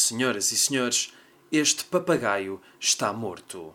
Senhoras e senhores, este papagaio está morto.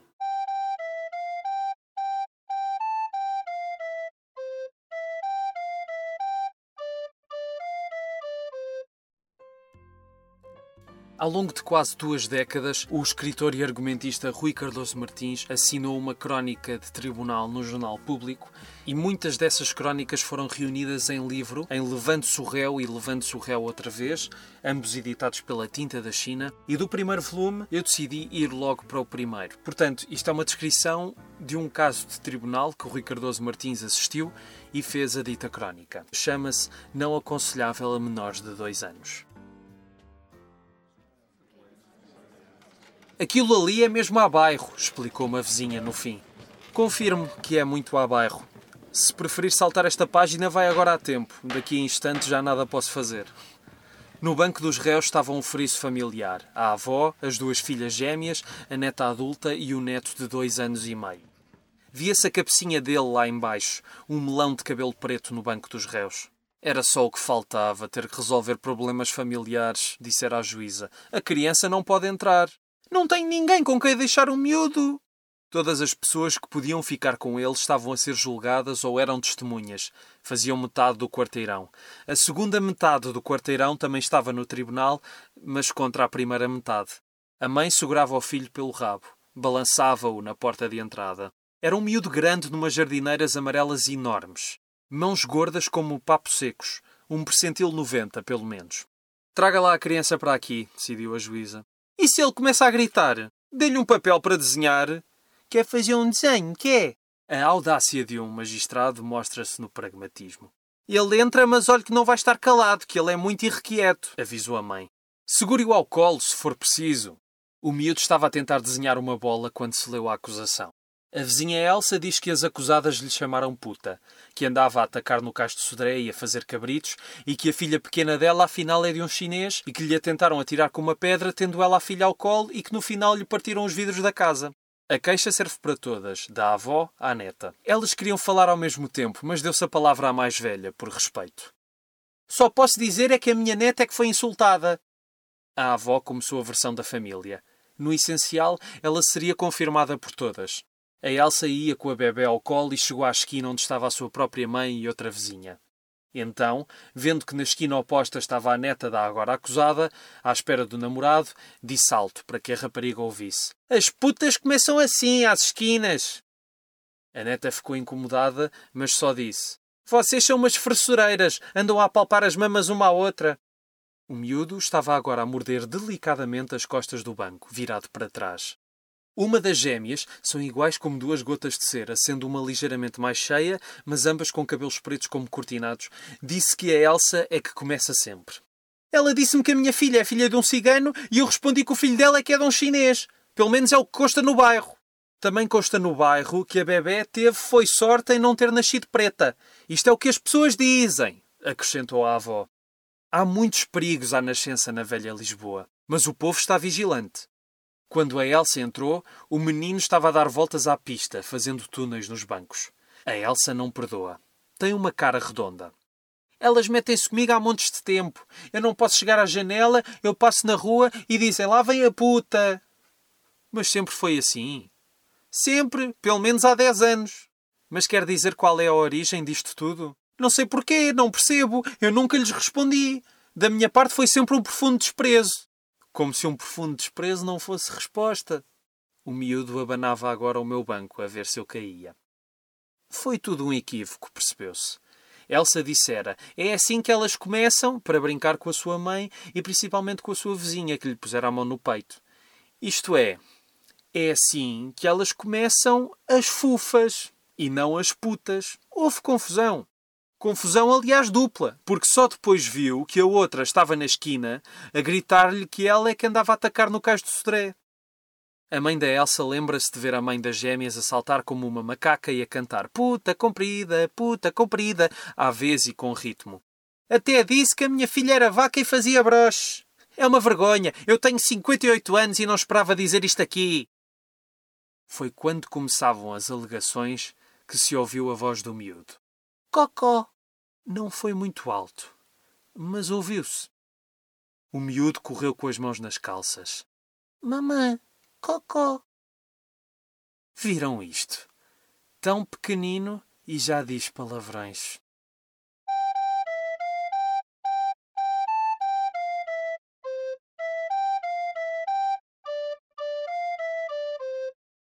Ao longo de quase duas décadas, o escritor e argumentista Rui Cardoso Martins assinou uma crónica de tribunal no Jornal Público e muitas dessas crónicas foram reunidas em livro, em Levante-se o Réu e Levante-se o Réu outra vez, ambos editados pela Tinta da China. E do primeiro volume eu decidi ir logo para o primeiro. Portanto, isto é uma descrição de um caso de tribunal que o Rui Cardoso Martins assistiu e fez a dita crónica. Chama-se Não Aconselhável a Menores de dois anos. Aquilo ali é mesmo a bairro, explicou uma vizinha no fim. Confirmo que é muito a bairro. Se preferir saltar esta página, vai agora a tempo. Daqui a instantes já nada posso fazer. No banco dos réus estava um friso familiar. A avó, as duas filhas gêmeas, a neta adulta e o neto de dois anos e meio. Via-se a cabecinha dele lá embaixo, um melão de cabelo preto no banco dos réus. Era só o que faltava, ter que resolver problemas familiares, dissera a juíza. A criança não pode entrar. Não tem ninguém com quem deixar um miúdo. Todas as pessoas que podiam ficar com ele estavam a ser julgadas ou eram testemunhas. Faziam metade do quarteirão. A segunda metade do quarteirão também estava no tribunal, mas contra a primeira metade. A mãe segurava o filho pelo rabo. Balançava-o na porta de entrada. Era um miúdo grande numas jardineiras amarelas enormes. Mãos gordas como papo secos. Um percentil 90, pelo menos. Traga lá a criança para aqui, decidiu a juíza. E se ele começa a gritar? Dê-lhe um papel para desenhar. Quer fazer um desenho, quer? A audácia de um magistrado mostra-se no pragmatismo. Ele entra, mas olhe que não vai estar calado, que ele é muito irrequieto, avisou a mãe. Segure-o ao colo, se for preciso. O miúdo estava a tentar desenhar uma bola quando se leu a acusação. A vizinha Elsa diz que as acusadas lhe chamaram puta, que andava a atacar no casto de Sodré e a fazer cabritos, e que a filha pequena dela afinal é de um chinês e que lhe tentaram atirar com uma pedra, tendo ela a filha ao colo e que no final lhe partiram os vidros da casa. A queixa serve para todas, da avó à neta. Elas queriam falar ao mesmo tempo, mas deu-se a palavra à mais velha, por respeito. Só posso dizer é que a minha neta é que foi insultada. A avó começou a versão da família. No essencial, ela seria confirmada por todas. A Elsa ia com a bebê ao colo e chegou à esquina onde estava a sua própria mãe e outra vizinha. Então, vendo que na esquina oposta estava a neta da agora acusada, à espera do namorado, disse alto para que a rapariga ouvisse: As putas começam assim, às esquinas! A neta ficou incomodada, mas só disse: Vocês são umas fressureiras, andam a apalpar as mamas uma à outra. O miúdo estava agora a morder delicadamente as costas do banco, virado para trás. Uma das gêmeas são iguais como duas gotas de cera, sendo uma ligeiramente mais cheia, mas ambas com cabelos pretos como cortinados. Disse que a Elsa é que começa sempre. Ela disse-me que a minha filha é filha de um cigano e eu respondi que o filho dela é que é de um chinês. Pelo menos é o que consta no bairro. Também consta no bairro que a bebê teve foi sorte em não ter nascido preta. Isto é o que as pessoas dizem, acrescentou a avó. Há muitos perigos à nascença na velha Lisboa, mas o povo está vigilante. Quando a Elsa entrou, o menino estava a dar voltas à pista, fazendo túneis nos bancos. A Elsa não perdoa. Tem uma cara redonda. Elas metem-se comigo há montes de tempo. Eu não posso chegar à janela, eu passo na rua e dizem lá vem a puta. Mas sempre foi assim. Sempre, pelo menos há dez anos. Mas quer dizer qual é a origem disto tudo? Não sei porquê, não percebo. Eu nunca lhes respondi. Da minha parte foi sempre um profundo desprezo. Como se um profundo desprezo não fosse resposta. O miúdo abanava agora o meu banco a ver se eu caía. Foi tudo um equívoco, percebeu-se. Elsa dissera: é assim que elas começam, para brincar com a sua mãe e principalmente com a sua vizinha, que lhe pusera a mão no peito. Isto é, é assim que elas começam as fufas e não as putas. Houve confusão. Confusão, aliás, dupla, porque só depois viu que a outra estava na esquina a gritar-lhe que ela é que andava a atacar no cais do Sodré. A mãe da Elsa lembra-se de ver a mãe das gêmeas a saltar como uma macaca e a cantar puta comprida, puta comprida, à vez e com ritmo. Até disse que a minha filha era vaca e fazia broche. É uma vergonha. Eu tenho 58 anos e não esperava dizer isto aqui. Foi quando começavam as alegações que se ouviu a voz do miúdo. Cocó! Não foi muito alto, mas ouviu-se. O miúdo correu com as mãos nas calças. Mamã, cocó. Viram isto? Tão pequenino e já diz palavrões.